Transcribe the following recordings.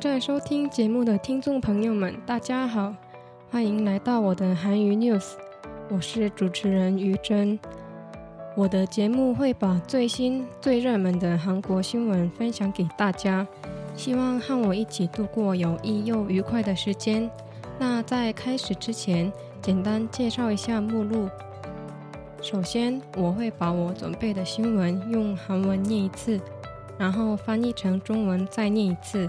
在收听节目的听众朋友们，大家好，欢迎来到我的韩语 news，我是主持人于真。我的节目会把最新、最热门的韩国新闻分享给大家，希望和我一起度过有益又愉快的时间。那在开始之前，简单介绍一下目录。首先，我会把我准备的新闻用韩文念一次，然后翻译成中文再念一次。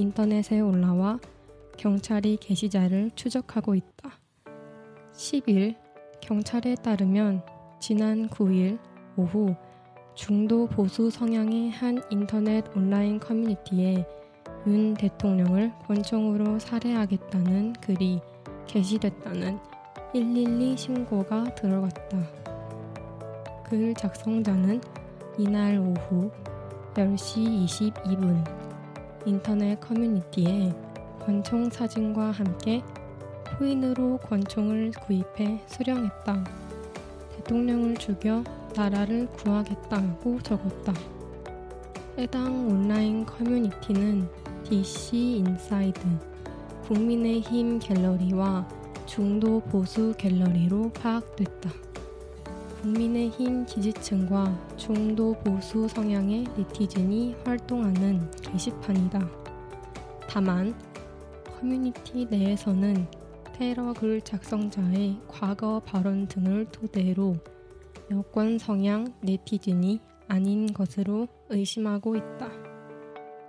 인터넷에 올라와 경찰이 게시자를 추적하고 있다. 10일 경찰에 따르면 지난 9일 오후 중도 보수 성향의 한 인터넷 온라인 커뮤니티에 윤 대통령을 권총으로 살해하겠다는 글이 게시됐다는 112 신고가 들어갔다. 글 작성자는 이날 오후 10시 22분 인터넷 커뮤니티에 권총 사진과 함께 코인으로 권총을 구입해 수령했다. 대통령을 죽여 나라를 구하겠다고 적었다. 해당 온라인 커뮤니티는 DC 인사이드, 국민의힘 갤러리와 중도 보수 갤러리로 파악됐다. 국민의힘 지지층과 중도 보수 성향의 네티즌이 활동하는 게시판이다. 다만 커뮤니티 내에서는 테러 글 작성자의 과거 발언 등을 토대로 여권 성향 네티즌이 아닌 것으로 의심하고 있다.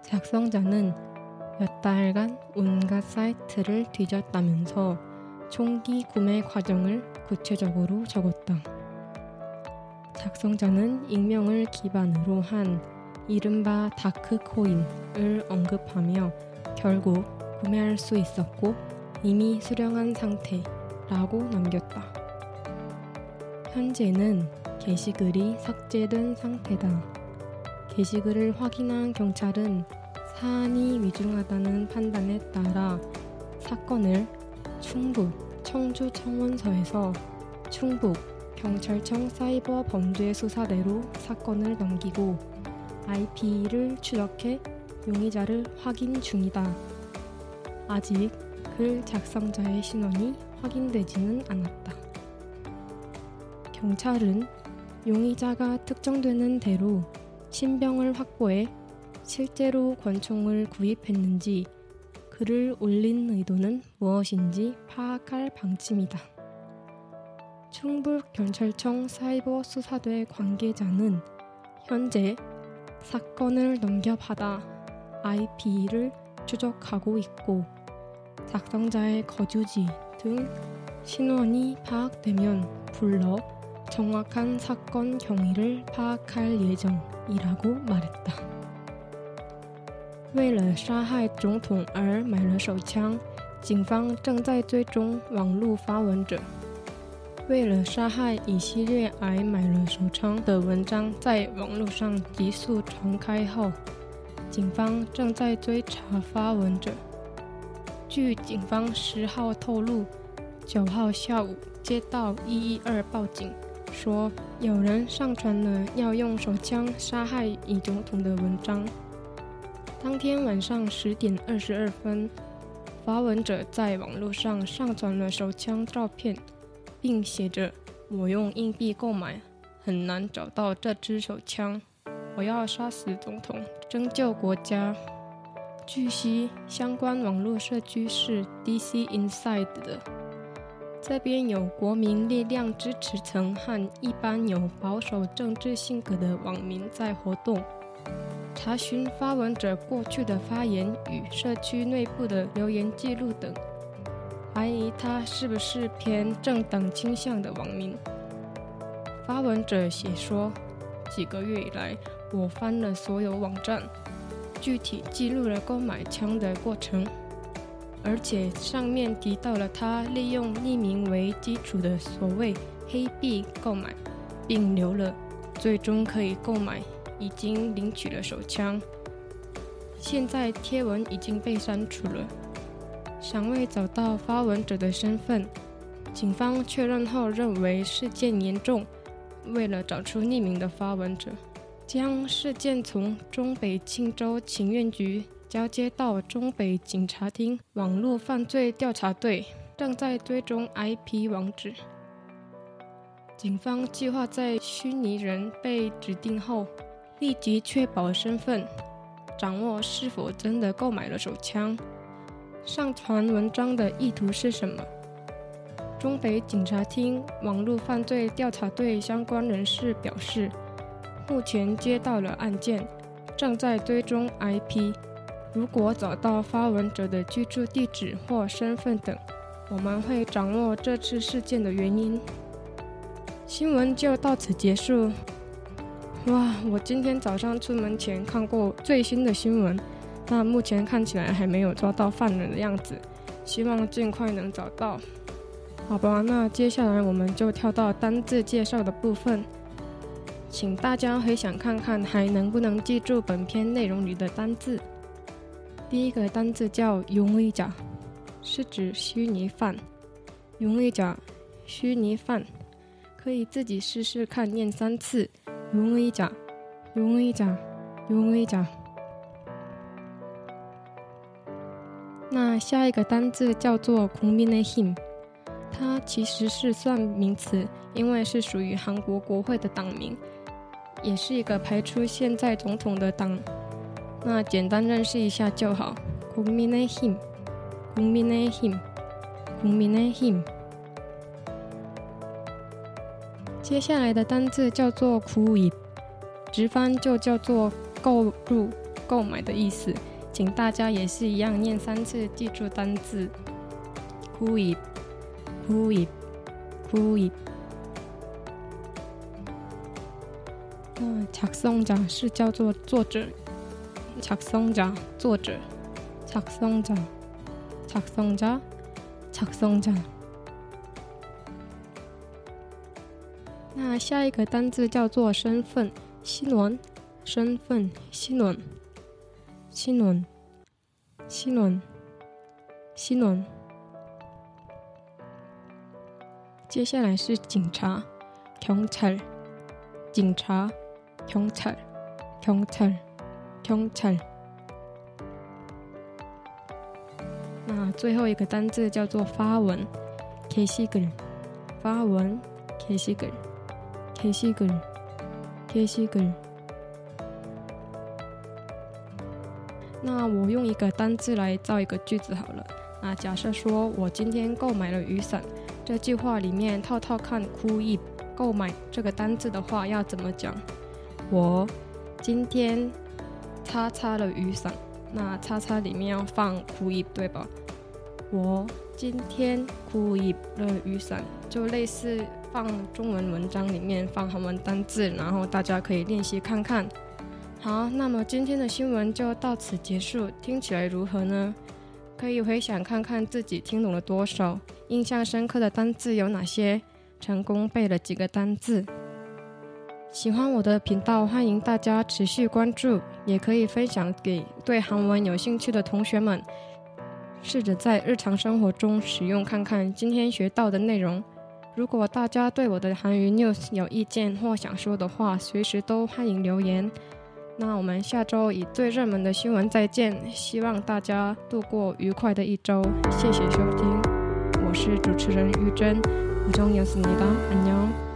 작성자는 몇 달간 온갖 사이트를 뒤졌다면서 총기 구매 과정을 구체적으로 적었다. 작성자는 익명을 기반으로 한 이른바 다크코인을 언급하며 결국 구매할 수 있었고 이미 수령한 상태라고 남겼다. 현재는 게시글이 삭제된 상태다. 게시글을 확인한 경찰은 사안이 위중하다는 판단에 따라 사건을 충북 청주청원서에서 충북 경찰청 사이버 범죄 수사대로 사건을 넘기고 IP를 추적해 용의자를 확인 중이다. 아직 글 작성자의 신원이 확인되지는 않았다. 경찰은 용의자가 특정되는 대로 신병을 확보해 실제로 권총을 구입했는지 글을 올린 의도는 무엇인지 파악할 방침이다. 충북경찰청 사이버수사대 관계자는 현재 사건을 넘겨받아 IP를 추적하고 있고 작성자의 거주지 등 신원이 파악되면 불러 정확한 사건 경위를 파악할 예정이라고 말했다. 为了杀害总统而买了手枪，警方正在追踪网络发文者。 为了杀害以色列而买了手枪的文章在网络上急速传开后，警方正在追查发文者。据警方十号透露，九号下午接到一一二报警，说有人上传了要用手枪杀害以总统的文章。当天晚上十点二十二分，发文者在网络上上传了手枪照片。并写着：“我用硬币购买，很难找到这支手枪。我要杀死总统，拯救国家。”据悉，相关网络社区是 DC Inside 的，这边有国民力量支持层和一般有保守政治性格的网民在活动，查询发文者过去的发言与社区内部的留言记录等。怀疑他是不是偏政党倾向的网民。发文者写说，几个月以来，我翻了所有网站，具体记录了购买枪的过程。而且上面提到了他利用匿名为基础的所谓黑币购买，并留了最终可以购买，已经领取了手枪。现在贴文已经被删除了，尚未找到发文者的身份。警方确认后认为事件严重，为了找出匿名的发文者，将事件从中北青州情愿局。交接到中北警察厅网络犯罪调查队正在追踪 IP 网址。警方计划在虚拟人被指定后，立即确保身份，掌握是否真的购买了手枪。上传文章的意图是什么？中北警察厅网络犯罪调查队相关人士表示，目前接到了案件，正在追踪 IP。如果找到发文者的居住地址或身份等，我们会掌握这次事件的原因。新闻就到此结束。哇，我今天早上出门前看过最新的新闻，那目前看起来还没有抓到犯人的样子，希望尽快能找到。好吧，那接下来我们就跳到单字介绍的部分，请大家回想看看，还能不能记住本篇内容里的单字？第一个单字叫“容易假”，是指虚拟犯。容易假，虚拟犯，可以自己试试看，念三次。容易假，容易假，容易假。那下一个单字叫做“국민의 힘”，它其实是算名词，因为是属于韩国国会的党名，也是一个排除现在总统的党。那简单认识一下就好。국민의 힘， 국민의 힘， 국민의 힘。接下来的单字叫做“구입”，直翻就叫做购入、购买的意思。 请大家也是一样念三次，记住单字“구입”，“구입”，“구입”。那작성자是叫做作者。작성 자， 作者。작성 자， 작성 자， 작성 자。 那下一个单字叫做身份，新闻，身份，新闻， 新闻，新闻，新闻。接下来是警察，경찰警察，경찰경찰경찰那最后一个单字叫做发文，K C G，发文，K C G，K C G，K C G。 那我用一个单字来造一个句子好了。那假设说我今天购买了雨伞，这句话里面套套看“哭一”购买这个单字的话要怎么讲？我今天擦擦了雨伞。那叉叉里面要放哭一，对吧？我今天哭一了雨伞，就类似放中文文章里面放韩文单字，然后大家可以练习看看。好，那么今天的新闻就到此结束，听起来如何呢？可以回想看看自己听懂了多少，印象深刻的单字有哪些，成功背了几个单字。喜欢我的频道，欢迎大家持续关注，也可以分享给对韩文有兴趣的同学们，试着在日常生活中使用看看今天学到的内容。如果大家对我的韩语 news 有意见或想说的话，随时都欢迎留言。那我们下周以最热门的新闻再见，希望大家度过愉快的一周。谢谢收听，我是主持人玉珍，우정이었습니 다， 안녕。